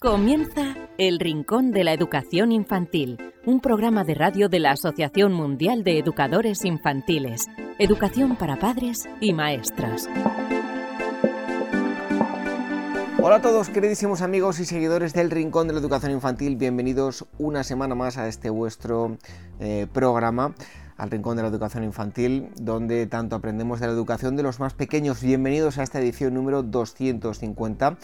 Comienza El Rincón de la Educación Infantil, un programa de radio de la Asociación Mundial de Educadores Infantiles, Educación para Padres y Maestras. Hola a todos, queridísimos amigos y seguidores del Rincón de la Educación Infantil, bienvenidos una semana más a este vuestro eh, programa al Rincón de la Educación Infantil, donde tanto aprendemos de la educación de los más pequeños. Bienvenidos a esta edición número 250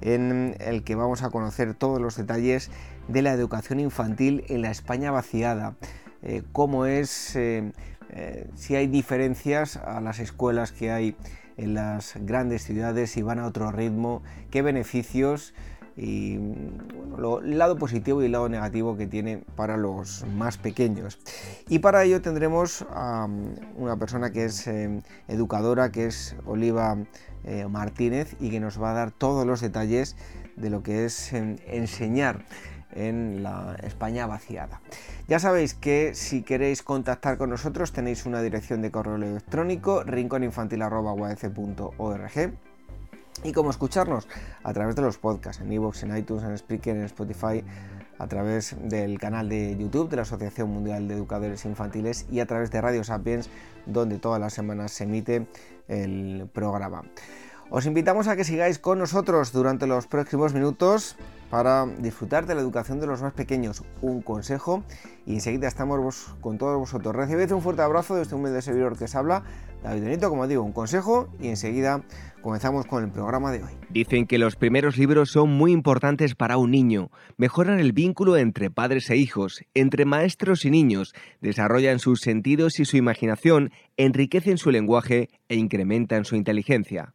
en el que vamos a conocer todos los detalles de la educación infantil en la España vaciada, eh, cómo es, eh, eh, si hay diferencias a las escuelas que hay en las grandes ciudades, si van a otro ritmo, qué beneficios y el lado positivo y el lado negativo que tiene para los más pequeños. Y para ello tendremos a una persona que es educadora, que es Oliva eh, Martínez y que nos va a dar todos los detalles de lo que es enseñar en la España vaciada. Ya sabéis que si queréis contactar con nosotros tenéis una dirección de correo electrónico rinconinfantil.org y cómo escucharnos a través de los podcasts en iVoox, en iTunes, en Spreaker, en Spotify, a través del canal de YouTube de la Asociación Mundial de Educadores Infantiles y a través de Radio Sapiens, donde todas las semanas se emite el programa. Os invitamos a que sigáis con nosotros durante los próximos minutos para disfrutar de la educación de los más pequeños. Un consejo y enseguida estamos con todos vosotros. Recibid un fuerte abrazo de este humilde servidor que os habla, David Benito, como digo, un consejo y enseguida comenzamos con el programa de hoy. Dicen que los primeros libros son muy importantes para un niño, mejoran el vínculo entre padres e hijos, entre maestros y niños, desarrollan sus sentidos y su imaginación, enriquecen su lenguaje e incrementan su inteligencia.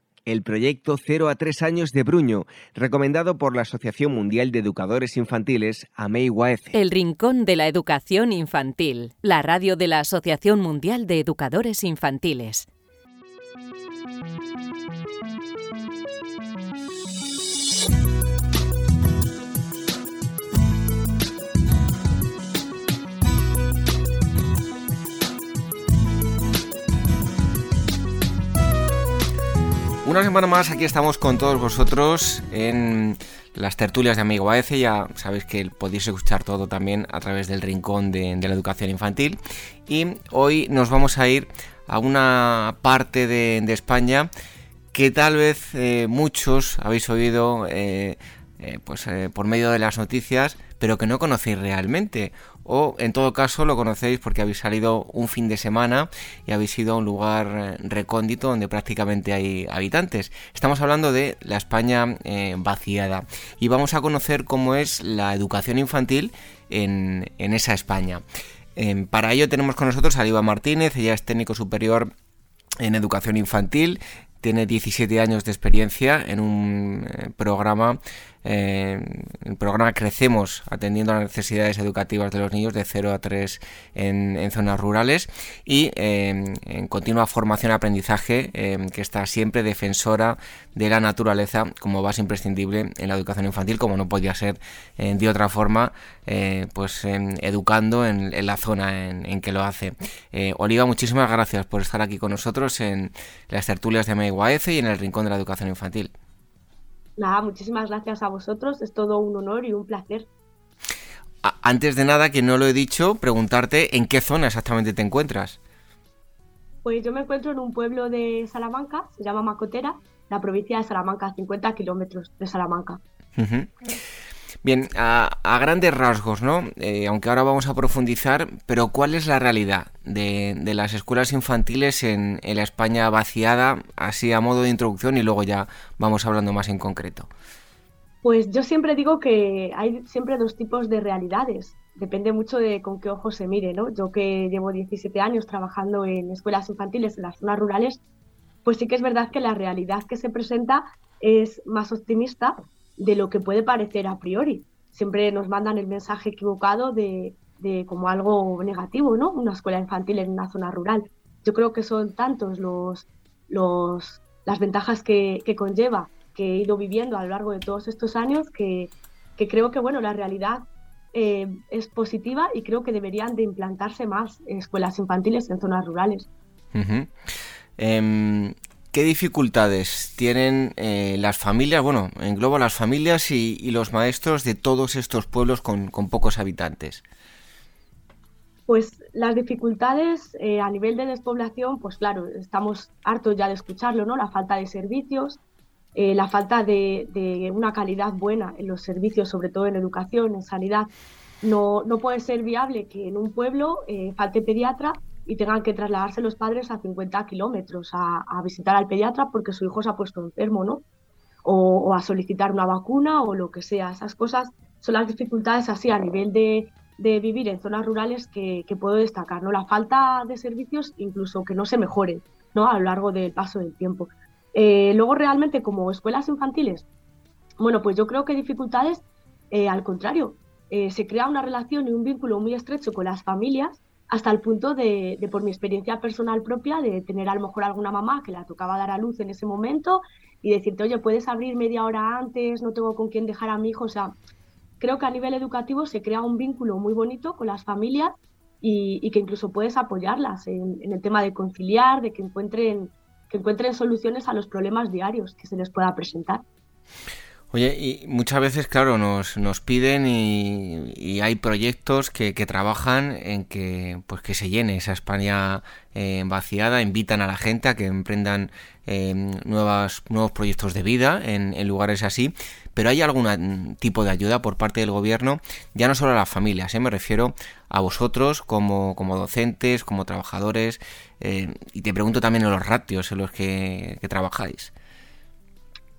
el proyecto 0 a 3 años de Bruño, recomendado por la Asociación Mundial de Educadores Infantiles, AMEI El Rincón de la Educación Infantil, la radio de la Asociación Mundial de Educadores Infantiles. Una semana más aquí estamos con todos vosotros en las tertulias de Amigo AEC. Ya sabéis que podéis escuchar todo también a través del rincón de, la educación infantil. Y hoy nos vamos a ir a una parte de, España que tal vez eh, muchos habéis oído eh, eh, pues, por medio de las noticias, pero que no conocéis realmente o en todo caso lo conocéis porque habéis salido un fin de semana y habéis ido a un lugar eh, recóndito donde prácticamente hay habitantes. Estamos hablando de la España eh, vaciada y vamos a conocer cómo es la educación infantil en, esa España. Em, para ello tenemos con nosotros a Aliba Martínez, ella es técnico superior en educación infantil, tiene 17 años de experiencia en un eh, el programa Crecemos atendiendo a las necesidades educativas de los niños de 0 a 3 en, zonas rurales y en continua formación y aprendizaje que está siempre defensora de la naturaleza como base imprescindible en la educación infantil como no podía ser de otra forma pues educando en, la zona en, que lo hace. Oliva, muchísimas gracias por estar aquí con nosotros en las tertulias de MIUAF y en el Rincón de la Educación Infantil. Nada, muchísimas gracias a vosotros, es todo un honor y un placer. Antes de nada, que no lo he dicho, preguntarte en qué zona exactamente te encuentras. Pues yo me encuentro en un pueblo de Salamanca, se llama Macotera, la provincia de Salamanca, 50 kilómetros de Salamanca. Bien, a, grandes rasgos, ¿no? Eh, aunque ahora vamos a profundizar, pero ¿cuál es la realidad de, las escuelas infantiles en, la España vaciada, así a modo de introducción y luego ya vamos hablando más en concreto? Pues yo siempre digo que hay siempre dos tipos de realidades. Depende mucho de con qué ojos se mire, ¿no? Yo que llevo 17 años trabajando en escuelas infantiles en las zonas rurales, pues sí que es verdad que la realidad que se presenta es más optimista de lo que puede parecer a priori. Siempre nos mandan el mensaje equivocado de, como algo negativo, ¿no? Una escuela infantil en una zona rural. Yo creo que son tantos los, los, las ventajas que, conlleva que he ido viviendo a lo largo de todos estos años que, creo que bueno la realidad eh, es positiva y creo que deberían de implantarse más escuelas infantiles en zonas rurales. ¿Qué dificultades tienen eh, las familias, bueno, englobo las familias y, los maestros de todos estos pueblos con, pocos habitantes? Pues las dificultades eh, a nivel de despoblación, pues claro, estamos hartos ya de escucharlo, ¿no? La falta de servicios, eh, la falta de, una calidad buena en los servicios, sobre todo en educación, en sanidad. No, no puede ser viable que en un pueblo falte pediatra y tengan que trasladarse los padres a 50 kilómetros a, visitar al pediatra porque su hijo se ha puesto enfermo, ¿no? O, a solicitar una vacuna o lo que sea. Esas cosas son las dificultades así a nivel de, vivir en zonas rurales que, puedo destacar, ¿no? La falta de servicios, incluso que no se mejoren, ¿no? A lo largo del paso del tiempo. Eh, luego, realmente, como escuelas infantiles, bueno, pues yo creo que dificultades, eh, al contrario, eh, se crea una relación y un vínculo muy estrecho con las familias hasta el punto de, por mi experiencia personal propia, de tener a lo mejor alguna mamá que la tocaba dar a luz en ese momento y decirte, oye, puedes abrir media hora antes, no tengo con quién dejar a mi hijo. O sea, creo que a nivel educativo se crea un vínculo muy bonito con las familias y, que incluso puedes apoyarlas en, en, el tema de conciliar, de que encuentren, que encuentren soluciones a los problemas diarios que se les pueda presentar. Oye, y muchas veces, claro, nos, nos piden y, hay proyectos que, que, trabajan en que pues que se llene esa España eh, vaciada, invitan a la gente a que emprendan eh, nuevas, nuevos proyectos de vida en, lugares así, pero hay algún tipo de ayuda por parte del gobierno, ya no solo a las familias, ¿eh? me refiero a vosotros como, como docentes, como trabajadores, eh, y te pregunto también en los ratios en los que trabajáis.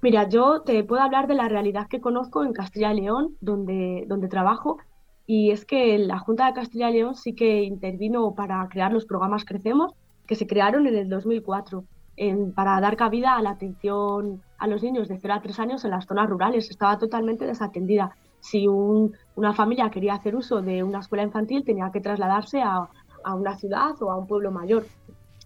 Mira, yo te puedo hablar de la realidad que conozco en Castilla y León, donde, donde trabajo, y es que la Junta de Castilla y León sí que intervino para crear los programas Crecemos, que se crearon en el 2004, en, para dar cabida a la atención a los niños de 0 a 3 años en las zonas rurales. Estaba totalmente desatendida. Si una familia quería hacer uso de una escuela infantil, tenía que trasladarse a, a una ciudad o a un pueblo mayor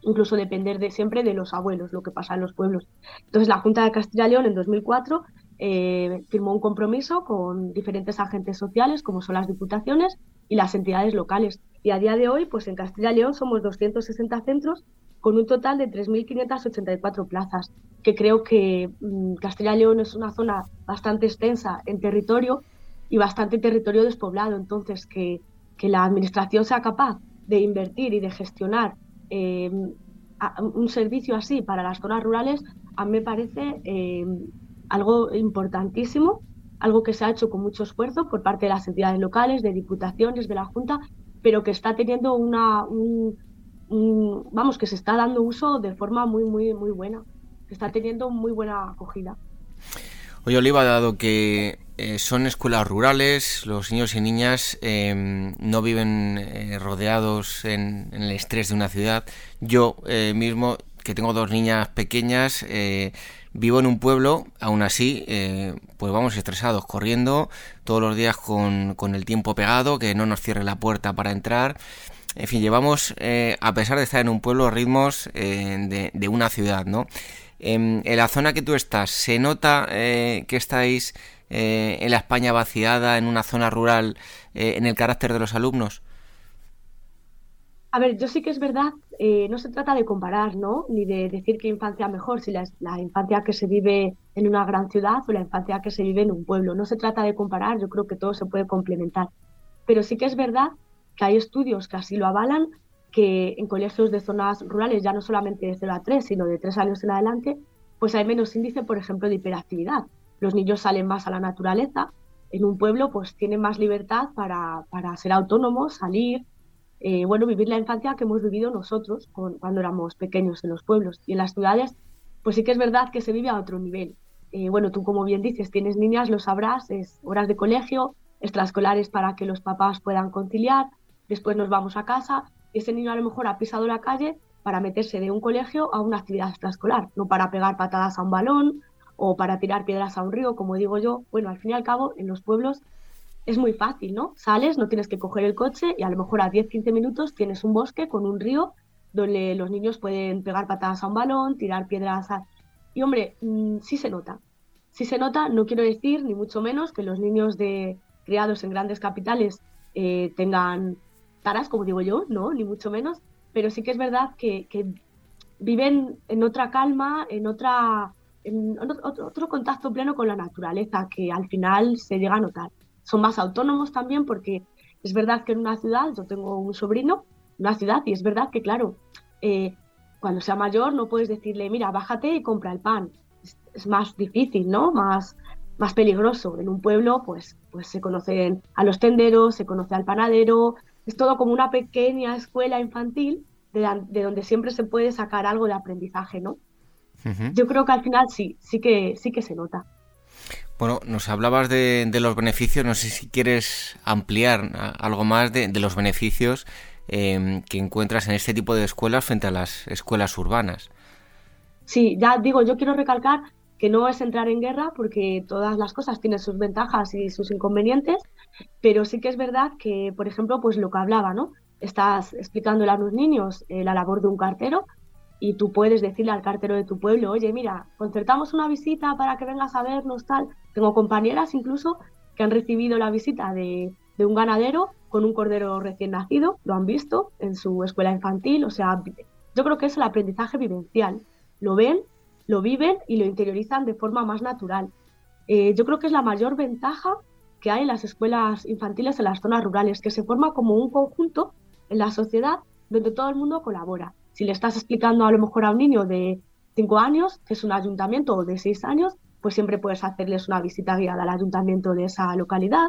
incluso depender de siempre de los abuelos, lo que pasa en los pueblos. Entonces la Junta de Castilla y León en 2004 eh, firmó un compromiso con diferentes agentes sociales, como son las diputaciones y las entidades locales. Y a día de hoy, pues en Castilla y León somos 260 centros con un total de 3.584 plazas, que creo que mm, Castilla y León es una zona bastante extensa en territorio y bastante territorio despoblado. Entonces, que, que la Administración sea capaz de invertir y de gestionar eh, un servicio así para las zonas rurales, a mí me parece eh, algo importantísimo, algo que se ha hecho con mucho esfuerzo por parte de las entidades locales, de diputaciones, de la Junta, pero que está teniendo una, vamos, que se está dando uso de forma muy, muy, muy buena, está teniendo muy buena acogida. Oye, Oliva, dado que eh, son escuelas rurales, los niños y niñas em, no viven eh, rodeados en, el estrés de una ciudad. Yo eh, mismo que tengo dos niñas pequeñas, vivo en un pueblo, aún así, pues vamos estresados, corriendo todos los días con, con, el tiempo pegado, que no nos cierre la puerta para entrar. En fin, llevamos, a pesar de estar en un pueblo, ritmos de, de, una ciudad, ¿no? En, en, la zona que tú estás, ¿se nota que estáis en la España vaciada, en una zona rural, en el carácter de los alumnos? A ver, yo sí que es verdad, eh, no se trata de comparar, ¿no? Ni de decir qué infancia mejor, si la, la, infancia que se vive en una gran ciudad o la infancia que se vive en un pueblo. No se trata de comparar, yo creo que todo se puede complementar. Pero sí que es verdad que hay estudios que así lo avalan, que en colegios de zonas rurales, ya no solamente de 0 a 3, sino de 3 años en adelante, pues hay menos índice, por ejemplo, de hiperactividad. Los niños salen más a la naturaleza. En un pueblo, pues tienen más libertad para, para ser autónomos, salir, eh, bueno, vivir la infancia que hemos vivido nosotros cuando éramos pequeños en los pueblos. Y en las ciudades, pues sí que es verdad que se vive a otro nivel. Eh, bueno, tú como bien dices, tienes niñas, lo sabrás, es horas de colegio, extraescolares para que los papás puedan conciliar, después nos vamos a casa y ese niño a lo mejor ha pisado la calle para meterse de un colegio a una actividad extraescolar, no para pegar patadas a un balón o para tirar piedras a un río, como digo yo. Bueno, al fin y al cabo, en los pueblos es muy fácil, ¿no? Sales, no tienes que coger el coche y a lo mejor a 10-15 minutos tienes un bosque con un río donde los niños pueden pegar patadas a un balón, tirar piedras a... Y hombre, mm, sí se nota. Sí se nota, no quiero decir ni mucho menos que los niños de criados en grandes capitales eh, tengan taras, como digo yo, no, ni mucho menos, pero sí que es verdad que, viven en otra calma, en otra en otro contacto pleno con la naturaleza, que al final se llega a notar son más autónomos también porque es verdad que en una ciudad, yo tengo un sobrino, en una ciudad, y es verdad que, claro, eh, cuando sea mayor no puedes decirle, mira, bájate y compra el pan. Es, más difícil, ¿no? Más, más peligroso. En un pueblo, pues, pues se conocen a los tenderos, se conoce al panadero, es todo como una pequeña escuela infantil de, de donde siempre se puede sacar algo de aprendizaje, ¿no? Yo creo que al final sí, sí que, sí que se nota. Bueno, nos hablabas de, los beneficios, no sé si quieres ampliar algo más de, los beneficios em, que encuentras en este tipo de escuelas frente a las escuelas urbanas. Sí, ya digo, yo quiero recalcar que no es entrar en guerra porque todas las cosas tienen sus ventajas y sus inconvenientes, pero sí que es verdad que, por ejemplo, pues lo que hablaba, ¿no? Estás explicándole a los niños eh, la labor de un cartero, y tú puedes decirle al cartero de tu pueblo, oye, mira, concertamos una visita para que vengas a vernos, tal. Tengo compañeras incluso que han recibido la visita de, un ganadero con un cordero recién nacido, lo han visto en su escuela infantil, o sea, yo creo que es el aprendizaje vivencial. Lo ven, lo viven y lo interiorizan de forma más natural. Eh, yo creo que es la mayor ventaja que hay en las escuelas infantiles en las zonas rurales, que se forma como un conjunto en la sociedad donde todo el mundo colabora. Si le estás explicando a lo mejor a un niño de 5 años, que es un ayuntamiento, o de 6 años, pues siempre puedes hacerles una visita guiada al ayuntamiento de esa localidad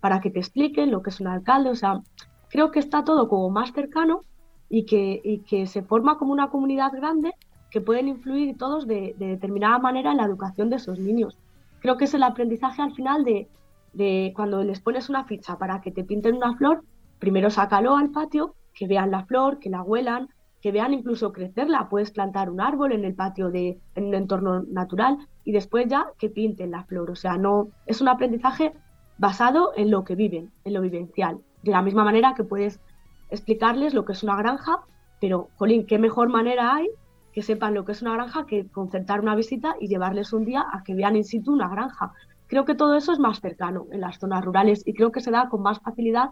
para que te expliquen lo que es un alcalde. O sea, creo que está todo como más cercano y que, que se forma como una comunidad grande que pueden influir todos de, determinada manera en la educación de esos niños. Creo que es el aprendizaje al final de, de cuando les pones una ficha para que te pinten una flor, primero sácalo al patio, que vean la flor, que la huelan, que vean incluso crecerla. Puedes plantar un árbol en el patio de en un entorno natural y después ya que pinten la flor. O sea, no es un aprendizaje basado en lo que viven, en lo vivencial. De la misma manera que puedes explicarles lo que es una granja, pero, jolín, qué mejor manera hay que sepan lo que es una granja que concertar una visita y llevarles un día a que vean in situ una granja. Creo que todo eso es más cercano en las zonas rurales y creo que se da con más facilidad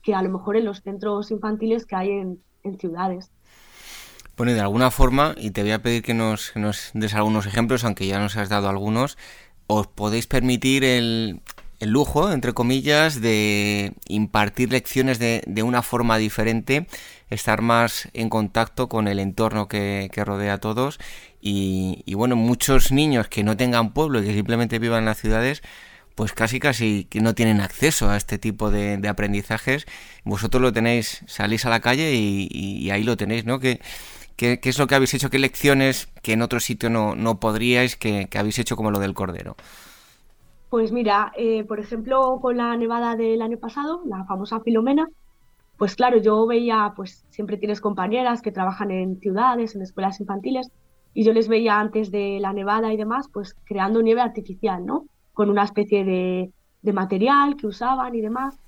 que a lo mejor en los centros infantiles que hay en, en ciudades. Bueno, de alguna forma, y te voy a pedir que nos, des algunos ejemplos, aunque ya nos has dado algunos, os podéis permitir el, lujo, entre comillas, de impartir lecciones de, una forma diferente, estar más en contacto con el entorno que, rodea a todos. Y, bueno, muchos niños que no tengan pueblo y que simplemente vivan en las ciudades, pues casi casi que no tienen acceso a este tipo de, aprendizajes. Vosotros lo tenéis, salís a la calle y, y ahí lo tenéis, ¿no? Que ¿Qué, es lo que habéis hecho? ¿Qué lecciones que en otro sitio no, no podríais, que, habéis hecho como lo del cordero? Pues mira, eh, por ejemplo, con la nevada del año pasado, la famosa Filomena, Pues claro, yo veía, pues siempre tienes compañeras que trabajan en ciudades, en escuelas infantiles, y yo les veía antes de la nevada y demás, pues creando nieve artificial, ¿no? Con una especie de, material que usaban y demás.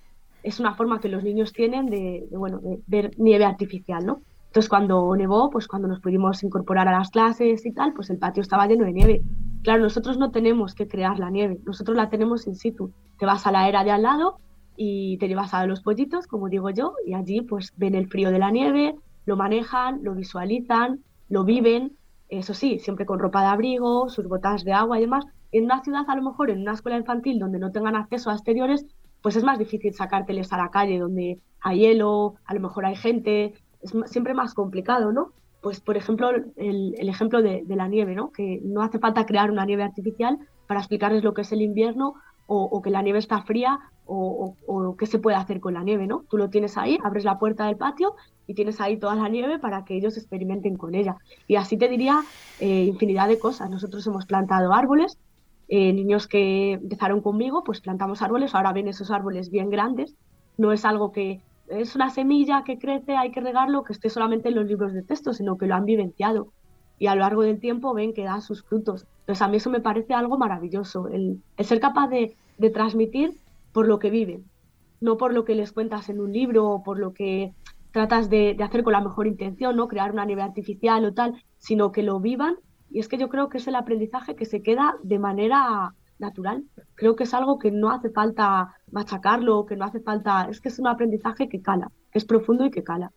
Es una forma que los niños tienen de, bueno, de ver nieve artificial, ¿no? Entonces cuando nevó, pues cuando nos pudimos incorporar a las clases y tal, pues el patio estaba lleno de nieve. Claro, nosotros no tenemos que crear la nieve, nosotros la tenemos in situ. Te vas a la era de al lado y te llevas a los pollitos, como digo yo, y allí pues ven el frío de la nieve, lo manejan, lo visualizan, lo viven, eso sí, siempre con ropa de abrigo, sus botas de agua y demás. En una ciudad, a lo mejor en una escuela infantil donde no tengan acceso a exteriores, pues es más difícil sacárteles a la calle donde hay hielo, a lo mejor hay gente, es siempre más complicado, ¿no? Pues, por ejemplo, el, ejemplo de, la nieve, ¿no? Que no hace falta crear una nieve artificial para explicarles lo que es el invierno o, que la nieve está fría o, qué se puede hacer con la nieve, ¿no? Tú lo tienes ahí, abres la puerta del patio y tienes ahí toda la nieve para que ellos experimenten con ella. Y así te diría eh, infinidad de cosas. Nosotros hemos plantado árboles, eh, niños que empezaron conmigo, pues plantamos árboles, ahora ven esos árboles bien grandes. No es algo que es una semilla que crece, hay que regarlo, que esté solamente en los libros de texto, sino que lo han vivenciado y a lo largo del tiempo ven que da sus frutos. Entonces a mí eso me parece algo maravilloso, el, ser capaz de, transmitir por lo que viven, no por lo que les cuentas en un libro o por lo que tratas de, hacer con la mejor intención, no crear una nieve artificial o tal, sino que lo vivan. Y es que yo creo que es el aprendizaje que se queda de manera natural. Creo que es algo que no hace falta machacarlo, que no hace falta, es que es un aprendizaje que cala, que es profundo y que cala.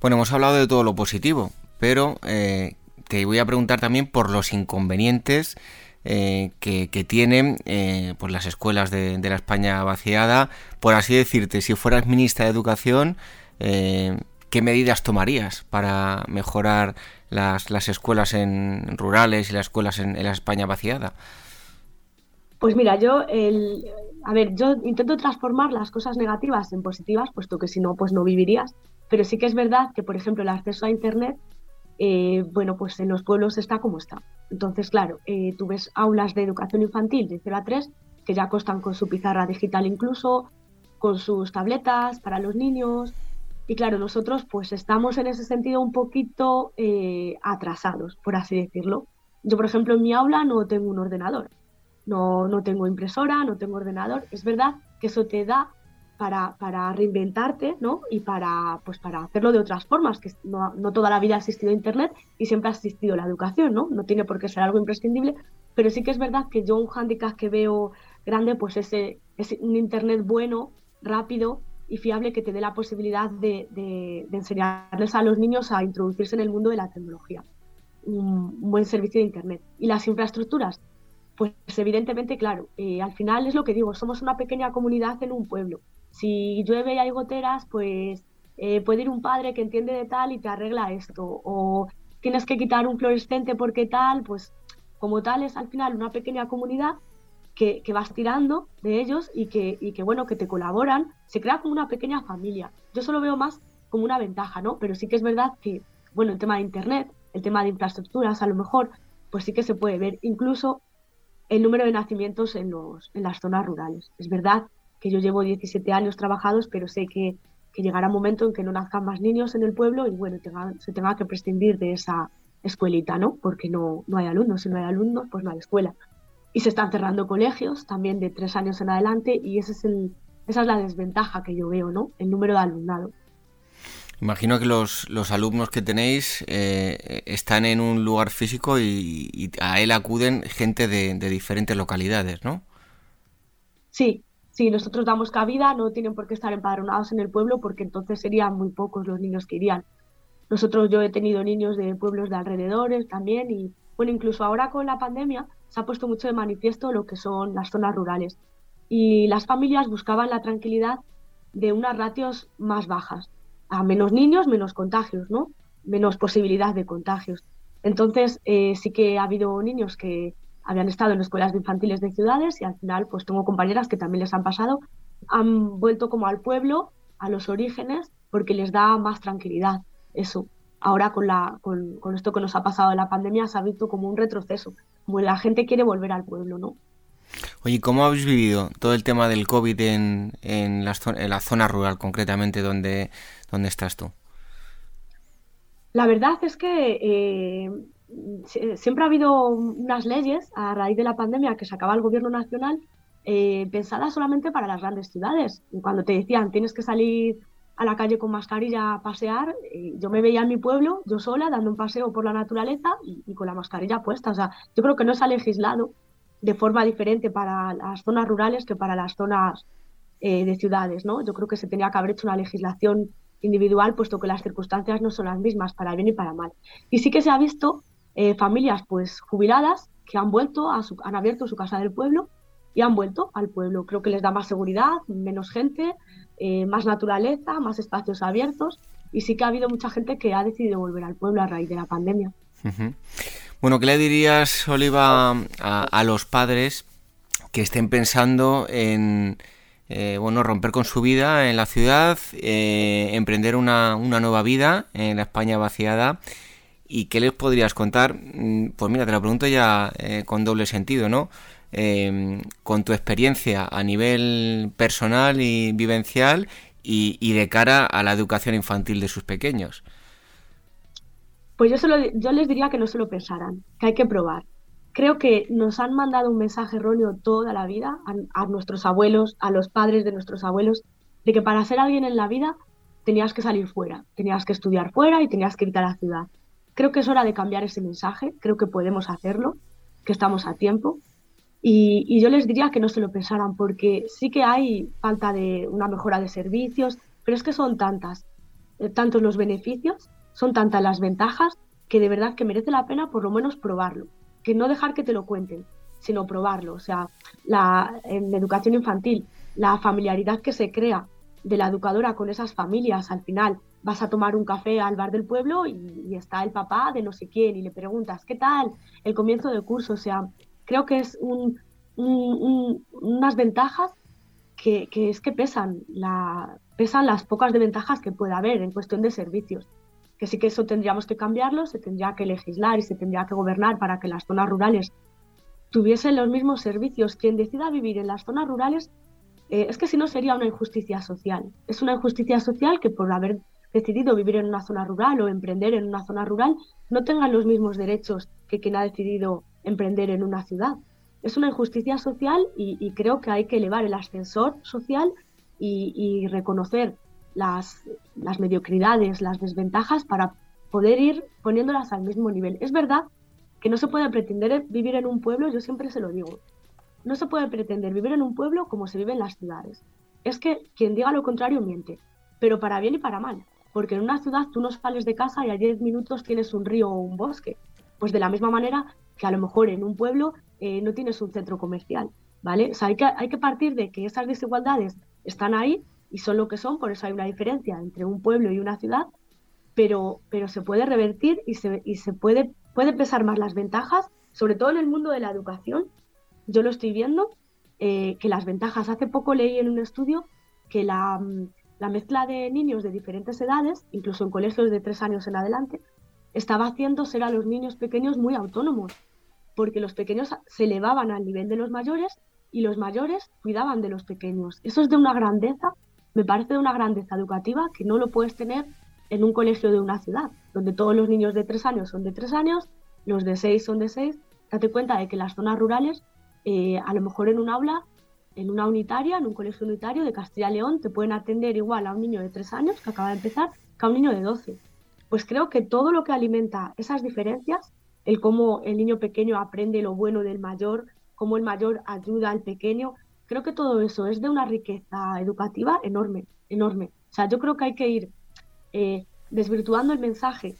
Bueno, hemos hablado de todo lo positivo, pero eh, te voy a preguntar también por los inconvenientes eh, que, tienen eh, pues las escuelas de, la España vaciada. Por así decirte, si fueras ministra de Educación, ¿qué medidas tomarías para mejorar las, las escuelas en rurales y las escuelas en, la España vaciada? Pues mira, yo, el, a ver, yo intento transformar las cosas negativas en positivas, puesto que si no, pues no vivirías. Pero sí que es verdad que, por ejemplo, el acceso a Internet eh, bueno, pues en los pueblos está como está. Entonces, claro, eh, tú ves aulas de educación infantil de 0 a 3 que ya costan con su pizarra digital incluso, con sus tabletas para los niños. Y claro, nosotros pues estamos en ese sentido un poquito eh, atrasados, por así decirlo. Yo, por ejemplo, en mi aula no tengo un ordenador, no, no tengo impresora, no tengo ordenador. Es verdad que eso te da para, reinventarte, ¿no? Y para, pues para hacerlo de otras formas, que no, toda la vida ha existido Internet y siempre ha existido la educación, ¿no? No tiene por qué ser algo imprescindible, pero sí que es verdad que yo un hándicap que veo grande, pues es, es un Internet bueno, rápido y fiable que te dé la posibilidad de, enseñarles a los niños a introducirse en el mundo de la tecnología. Un, buen servicio de Internet. Y las infraestructuras, pues evidentemente, claro, eh, al final es lo que digo, somos una pequeña comunidad en un pueblo si llueve y hay goteras, pues eh, puede ir un padre que entiende de tal y te arregla esto. O tienes que quitar un fluorescente porque tal, pues como tal es al final una pequeña comunidad que, vas tirando de ellos y que, y que, bueno, que te colaboran. Se crea como una pequeña familia. Yo solo veo más como una ventaja, ¿no? Pero sí que es verdad que, bueno, el tema de Internet, el tema de infraestructuras, a lo mejor, pues sí que se puede ver. Incluso el número de nacimientos en, los, en las zonas rurales. Es verdad que yo llevo 17 años trabajados, pero sé que, llegará un momento en que no nazcan más niños en el pueblo y bueno, se tenga que prescindir de esa escuelita, ¿no? Porque no, no hay alumnos, si no hay alumnos, pues no hay escuela. Y se están cerrando colegios también de tres años en adelante y ese es el, esa es la desventaja que yo veo, ¿no? El número de alumnado. Imagino que los, los alumnos que tenéis eh, están en un lugar físico y, a él acuden gente de, de diferentes localidades, ¿no? Sí, si nosotros damos cabida, no tienen por qué estar empadronados en el pueblo porque entonces serían muy pocos los niños que irían. Nosotros, yo he tenido niños de pueblos de alrededores también y, bueno, incluso ahora con la pandemia se ha puesto mucho de manifiesto lo que son las zonas rurales. Y las familias buscaban la tranquilidad de unas ratios más bajas, a menos niños, menos contagios, ¿no? Menos posibilidad de contagios. Entonces, eh, sí que ha habido niños que habían estado en escuelas infantiles de ciudades y al final pues tengo compañeras que también les han pasado, han vuelto como al pueblo, a los orígenes, porque les da más tranquilidad. Eso, ahora con, la, con, con esto que nos ha pasado de la pandemia se ha visto como un retroceso, como la gente quiere volver al pueblo, ¿no? Oye, ¿cómo habéis vivido todo el tema del COVID en, en, la, en la zona rural, concretamente, donde, donde estás tú? La verdad es que eh, siempre ha habido unas leyes a raíz de la pandemia que sacaba el gobierno nacional eh, pensadas solamente para las grandes ciudades. Cuando te decían tienes que salir a la calle con mascarilla a pasear, eh, yo me veía en mi pueblo, yo sola, dando un paseo por la naturaleza y, con la mascarilla puesta. O sea, yo creo que no se ha legislado de forma diferente para las zonas rurales que para las zonas eh, de ciudades, ¿no? Yo creo que se tenía que haber hecho una legislación individual, puesto que las circunstancias no son las mismas para bien y para mal. Y sí que se ha visto eh, familias pues jubiladas que han vuelto, a su, han abierto su casa del pueblo y han vuelto al pueblo. Creo que les da más seguridad, menos gente, eh, más naturaleza, más espacios abiertos y sí que ha habido mucha gente que ha decidido volver al pueblo a raíz de la pandemia. Bueno, ¿qué le dirías, Oliva, a, los padres que estén pensando en eh, bueno, romper con su vida en la ciudad, emprender una, una nueva vida en la España vaciada ¿Y qué les podrías contar? Mm, pues mira, te lo pregunto ya eh, con doble sentido, ¿no? Em, con tu experiencia a nivel personal y vivencial y, de cara a la educación infantil de sus pequeños. Pues yo, solo, yo les diría que no se lo pensaran, que hay que probar. Creo que nos han mandado un mensaje erróneo toda la vida a, nuestros abuelos, a los padres de nuestros abuelos, de que para ser alguien en la vida tenías que salir fuera, tenías que estudiar fuera y tenías que ir a la ciudad. Creo que es hora de cambiar ese mensaje, creo que podemos hacerlo, que estamos a tiempo. Y, yo les diría que no se lo pensaran, porque sí que hay falta de una mejora de servicios, pero es que son tantas, eh, tantos los beneficios, son tantas las ventajas, que de verdad que merece la pena por lo menos probarlo, que no dejar que te lo cuenten, sino probarlo. O sea, la, en educación infantil, la familiaridad que se crea de la educadora con esas familias al final, vas a tomar un café al bar del pueblo y, está el papá de no sé quién y le preguntas, ¿qué tal? El comienzo del curso, o sea, creo que es unas ventajas que, es que pesan, la, pesan las pocas desventajas que pueda haber en cuestión de servicios. Que sí que eso tendríamos que cambiarlo, se tendría que legislar y se tendría que gobernar para que las zonas rurales tuviesen los mismos servicios. Quien decida vivir en las zonas rurales, eh, es que si no sería una injusticia social. Es una injusticia social que por haber decidido vivir en una zona rural o emprender en una zona rural no tengan los mismos derechos que quien ha decidido emprender en una ciudad. Es una injusticia social y, creo que hay que elevar el ascensor social y, reconocer las, mediocridades, las desventajas para poder ir poniéndolas al mismo nivel. Es verdad que no se puede pretender vivir en un pueblo, yo siempre se lo digo, no se puede pretender vivir en un pueblo como se vive en las ciudades. Es que quien diga lo contrario miente, pero para bien y para mal porque en una ciudad tú no sales de casa y a 10 minutos tienes un río o un bosque. Pues de la misma manera que a lo mejor en un pueblo eh, no tienes un centro comercial, ¿vale? Hay que, hay que partir de que esas desigualdades están ahí y son lo que son, por eso hay una diferencia entre un pueblo y una ciudad, pero, pero se puede revertir y se, y se puede, puede pesar más las ventajas, sobre todo en el mundo de la educación. Yo lo estoy viendo, eh, que las ventajas, hace poco leí en un estudio que la, la mezcla de niños de diferentes edades, incluso en colegios de tres años en adelante, estaba haciendo ser a los niños pequeños muy autónomos, porque los pequeños se elevaban al nivel de los mayores y los mayores cuidaban de los pequeños. Eso es de una grandeza, me parece de una grandeza educativa que no lo puedes tener en un colegio de una ciudad, donde todos los niños de tres años son de tres años, los de seis son de seis. Date cuenta de que las zonas rurales, eh, a lo mejor en un aula en una unitaria, en un colegio unitario de Castilla y León, te pueden atender igual a un niño de 3 años que acaba de empezar que a un niño de 12. Pues creo que todo lo que alimenta esas diferencias, el cómo el niño pequeño aprende lo bueno del mayor, cómo el mayor ayuda al pequeño, creo que todo eso es de una riqueza educativa enorme, enorme. O sea, yo creo que hay que ir eh, desvirtuando el mensaje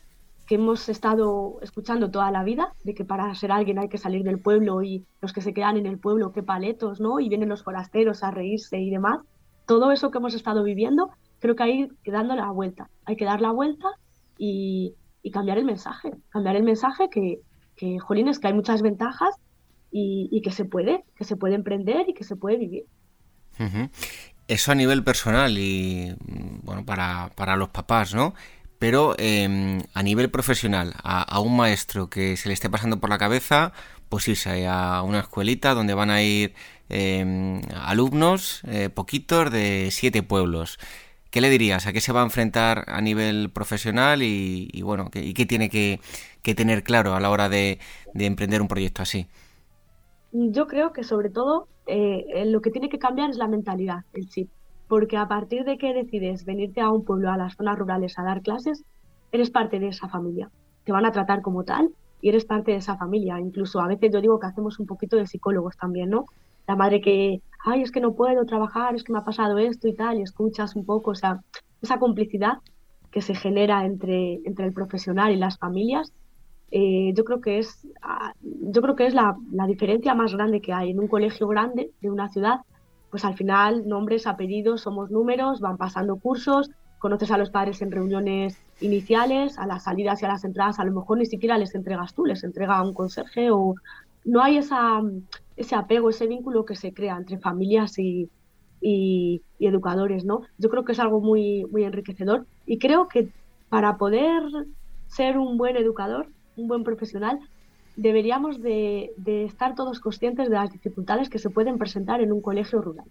que hemos estado escuchando toda la vida, de que para ser alguien hay que salir del pueblo y los que se quedan en el pueblo, qué paletos, ¿no? Y vienen los forasteros a reírse y demás. Todo eso que hemos estado viviendo, creo que hay que darle la vuelta. Hay que dar la vuelta y, cambiar el mensaje. Cambiar el mensaje que, que jolines, que hay muchas ventajas y, que se puede, que se puede emprender y que se puede vivir. Eso a nivel personal y, bueno, para, para los papás, ¿no? pero em, a nivel profesional, a, un maestro que se le esté pasando por la cabeza, pues irse a una escuelita donde van a ir em, alumnos, eh, poquitos, de siete pueblos. ¿Qué le dirías? ¿A qué se va a enfrentar a nivel profesional y, bueno, y qué tiene que, tener claro a la hora de, emprender un proyecto así? Yo creo que sobre todo eh, lo que tiene que cambiar es la mentalidad, el chip. Porque a partir de que decides venirte a un pueblo, a las zonas rurales a dar clases, eres parte de esa familia. Te van a tratar como tal y eres parte de esa familia. Incluso a veces yo digo que hacemos un poquito de psicólogos también, ¿no? La madre que ay, es que no puedo trabajar, es que me ha pasado esto y tal, y escuchas un poco, o sea, esa complicidad que se genera entre, entre el profesional y las familias, eh, yo creo que es, ah, yo creo que es la, la, diferencia más grande que hay en un colegio grande de una ciudad, pues al final nombres, apellidos, somos números, van pasando cursos, conoces a los padres en reuniones iniciales, a las salidas y a las entradas, a lo mejor ni siquiera les entregas tú, les entrega un conserje o no hay esa, ese apego, ese vínculo que se crea entre familias y, educadores, ¿no? Yo creo que es algo muy, muy enriquecedor y creo que para poder ser un buen educador, un buen profesional, deberíamos de, estar todos conscientes de las dificultades que se pueden presentar en un colegio rural,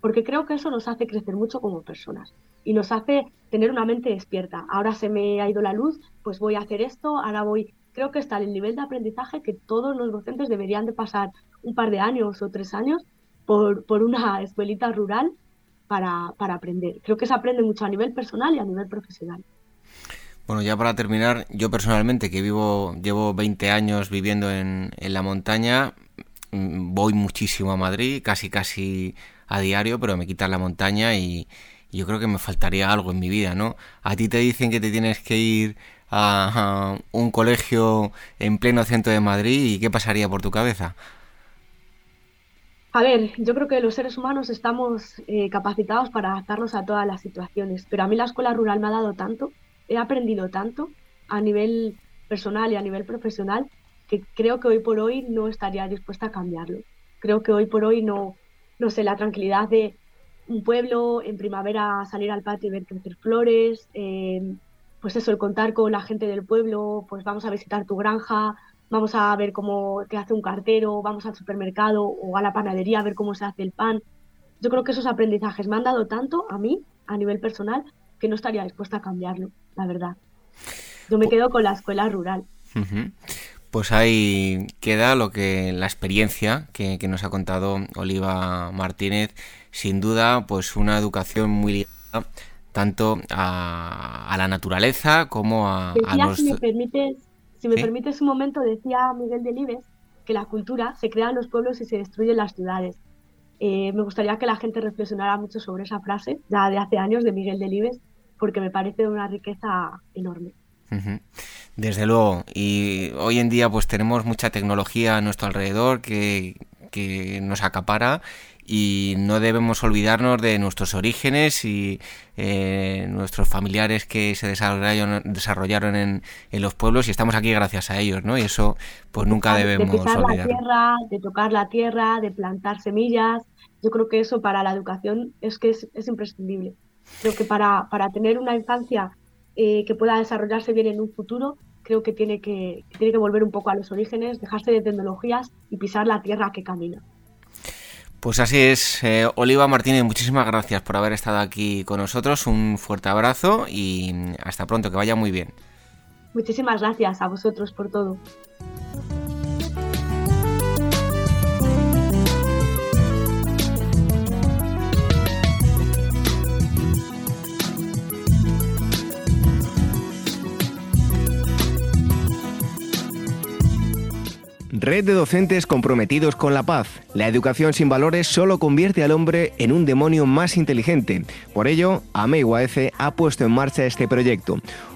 porque creo que eso nos hace crecer mucho como personas y nos hace tener una mente despierta. Ahora se me ha ido la luz, pues voy a hacer esto, ahora voy... Creo que está el nivel de aprendizaje que todos los docentes deberían de pasar un par de años o tres años por, una escuelita rural para, aprender. Creo que se aprende mucho a nivel personal y a nivel profesional. Bueno, ya para terminar, yo personalmente que vivo, llevo 20 años viviendo en, en la montaña, mm, voy muchísimo a Madrid, casi casi a diario, pero me quitan la montaña y yo creo que me faltaría algo en mi vida, ¿no? A ti te dicen que te tienes que ir a, un colegio en pleno centro de Madrid y ¿qué pasaría por tu cabeza? A ver, yo creo que los seres humanos estamos eh, capacitados para adaptarnos a todas las situaciones, pero a mí la escuela rural me ha dado tanto, he aprendido tanto a nivel personal y a nivel profesional que creo que hoy por hoy no estaría dispuesta a cambiarlo. Creo que hoy por hoy no, no sé, la tranquilidad de un pueblo, en primavera salir al patio y ver crecer flores, eh, pues eso, el contar con la gente del pueblo, pues vamos a visitar tu granja, vamos a ver cómo te hace un cartero, vamos al supermercado o a la panadería a ver cómo se hace el pan. Yo creo que esos aprendizajes me han dado tanto a mí, a nivel personal, que no estaría dispuesta a cambiarlo, la verdad. Yo me quedo con la escuela rural. Pues ahí queda lo que la experiencia que, nos ha contado Oliva Martínez. Sin duda, pues una educación muy ligada tanto a, la naturaleza como a, a los... Si me permites, si me permites un momento, decía Miguel Delibes que la cultura se crea en los pueblos y se destruye en las ciudades. Eh, me gustaría que la gente reflexionara mucho sobre esa frase, ya de hace años, de Miguel Delibes, porque me parece una riqueza enorme. Desde luego, y hoy en día pues tenemos mucha tecnología a nuestro alrededor que, que nos acapara y no debemos olvidarnos de nuestros orígenes y eh, nuestros familiares que se desarrollaron, desarrollaron en, en, los pueblos y estamos aquí gracias a ellos, ¿no? Y eso pues nunca debemos de pisar la tierra, de tocar la tierra, de plantar semillas. Yo creo que eso para la educación es que es, es imprescindible. Creo que para, para tener una infancia eh, que pueda desarrollarse bien en un futuro, creo que tiene que, que tiene que volver un poco a los orígenes, dejarse de tecnologías y pisar la tierra que camina. Pues así es, eh, Oliva Martínez, muchísimas gracias por haber estado aquí con nosotros, un fuerte abrazo y hasta pronto, que vaya muy bien. Muchísimas gracias a vosotros por todo. Red de docentes comprometidos con la paz. La educación sin valores solo convierte al hombre en un demonio más inteligente. Por ello, AMEIWAECE ha puesto en marcha este proyecto.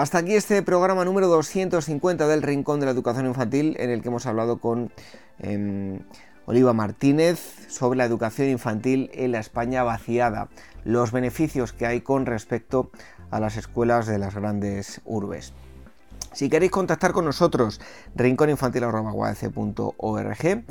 Hasta aquí este programa número 250 del Rincón de la Educación Infantil, en el que hemos hablado con em, Oliva Martínez sobre la educación infantil en la España vaciada, los beneficios que hay con respecto a las escuelas de las grandes urbes. Si queréis contactar con nosotros, rincóninfantil.org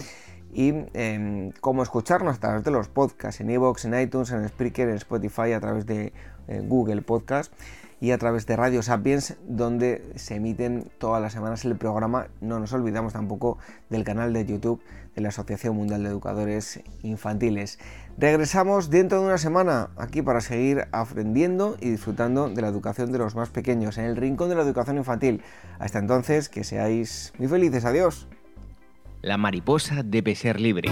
y eh, cómo escucharnos a través de los podcasts en iVoox, en iTunes, en Spreaker, en Spotify, a través de eh, Google Podcast y a través de Radio Sapiens, donde se emiten todas las semanas el programa. No nos olvidamos tampoco del canal de YouTube de la Asociación Mundial de Educadores Infantiles. Regresamos dentro de una semana aquí para seguir aprendiendo y disfrutando de la educación de los más pequeños en el rincón de la educación infantil. Hasta entonces, que seáis muy felices. Adiós. La mariposa debe ser libre.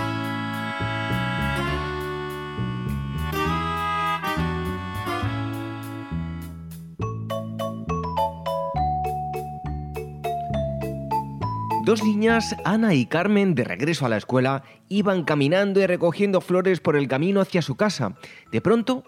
Dos niñas, Ana y Carmen, de regreso a la escuela, iban caminando y recogiendo flores por el camino hacia su casa. De pronto,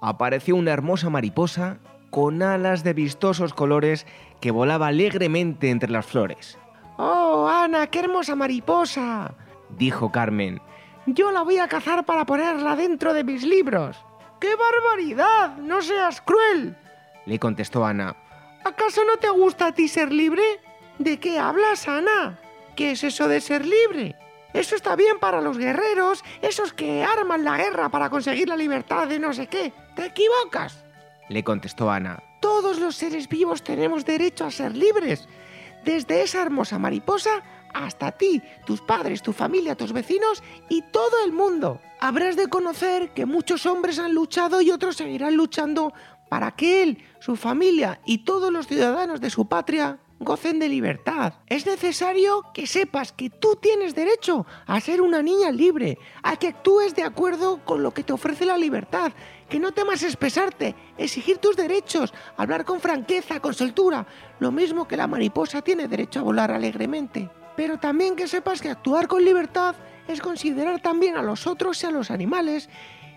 apareció una hermosa mariposa con alas de vistosos colores que volaba alegremente entre las flores. ¡Oh, Ana, qué hermosa mariposa! dijo Carmen. Yo la voy a cazar para ponerla dentro de mis libros. ¡Qué barbaridad! ¡No seas cruel! le contestó Ana. ¿Acaso no te gusta a ti ser libre? ¿De qué hablas, Ana? ¿Qué es eso de ser libre? Eso está bien para los guerreros, esos que arman la guerra para conseguir la libertad de no sé qué. Te equivocas. Le contestó Ana. Todos los seres vivos tenemos derecho a ser libres. Desde esa hermosa mariposa hasta ti, tus padres, tu familia, tus vecinos y todo el mundo. Habrás de conocer que muchos hombres han luchado y otros seguirán luchando para que él, su familia y todos los ciudadanos de su patria gocen de libertad. Es necesario que sepas que tú tienes derecho a ser una niña libre, a que actúes de acuerdo con lo que te ofrece la libertad, que no temas expresarte, exigir tus derechos, hablar con franqueza, con soltura, lo mismo que la mariposa tiene derecho a volar alegremente. Pero también que sepas que actuar con libertad es considerar también a los otros y a los animales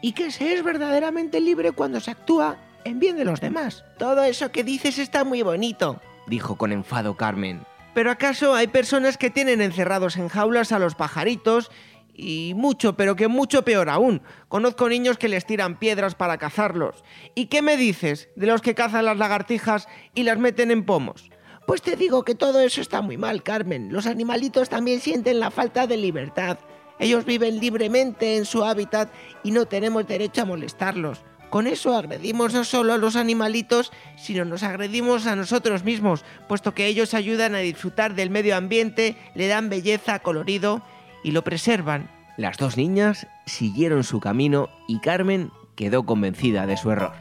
y que se es verdaderamente libre cuando se actúa en bien de los demás. Todo eso que dices está muy bonito, dijo con enfado Carmen. ¿Pero acaso hay personas que tienen encerrados en jaulas a los pajaritos? Y mucho, pero que mucho peor aún. Conozco niños que les tiran piedras para cazarlos. ¿Y qué me dices de los que cazan las lagartijas y las meten en pomos? Pues te digo que todo eso está muy mal, Carmen. Los animalitos también sienten la falta de libertad. Ellos viven libremente en su hábitat y no tenemos derecho a molestarlos. Con eso agredimos no solo a los animalitos, sino nos agredimos a nosotros mismos, puesto que ellos ayudan a disfrutar del medio ambiente, le dan belleza, colorido y lo preservan. Las dos niñas siguieron su camino y Carmen quedó convencida de su error.